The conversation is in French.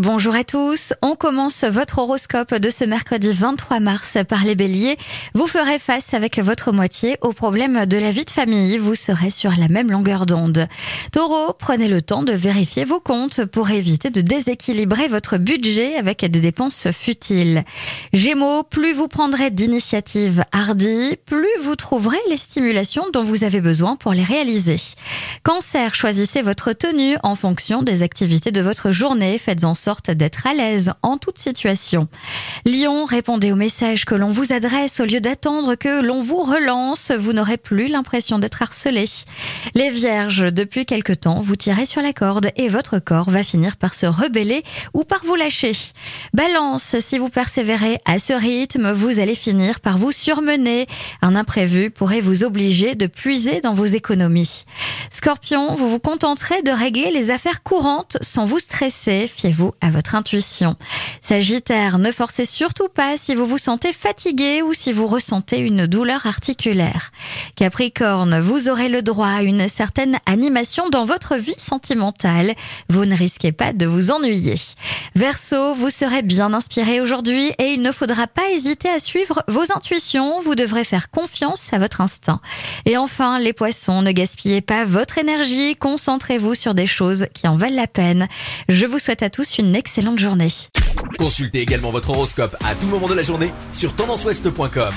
Bonjour à tous, on commence votre horoscope de ce mercredi 23 mars par les béliers. Vous ferez face avec votre moitié aux problèmes de la vie de famille, vous serez sur la même longueur d'onde. Taureau, prenez le temps de vérifier vos comptes pour éviter de déséquilibrer votre budget avec des dépenses futiles. Gémeaux, plus vous prendrez d'initiatives hardies, plus vous trouverez les stimulations dont vous avez besoin pour les réaliser. Cancer, choisissez votre tenue en fonction des activités de votre journée, faites en sorte d'être à l'aise en toute situation. Lion, répondez aux messages que l'on vous adresse au lieu d'attendre que l'on vous relance. Vous n'aurez plus l'impression d'être harcelé. Les vierges, depuis quelque temps, vous tirez sur la corde et votre corps va finir par se rebeller ou par vous lâcher. Balance, si vous persévérez à ce rythme, vous allez finir par vous surmener. Un imprévu pourrait vous obliger de puiser dans vos économies. Scorpion, vous vous contenterez de régler les affaires courantes sans vous stresser. Fiez-vous à votre intuition. Sagittaire, ne forcez surtout pas si vous vous sentez fatigué ou si vous ressentez une douleur articulaire. Capricorne, vous aurez le droit à une certaine animation dans votre vie sentimentale. Vous ne risquez pas de vous ennuyer. Verseau, vous serez bien inspiré aujourd'hui et il faudra pas hésiter à suivre vos intuitions. Vous devrez faire confiance à votre instinct. Et enfin, les poissons, ne gaspillez pas votre énergie. Concentrez-vous sur des choses qui en valent la peine. Je vous souhaite à tous une excellente journée. Consultez également votre horoscope à tout moment de la journée sur tendanceouest.com.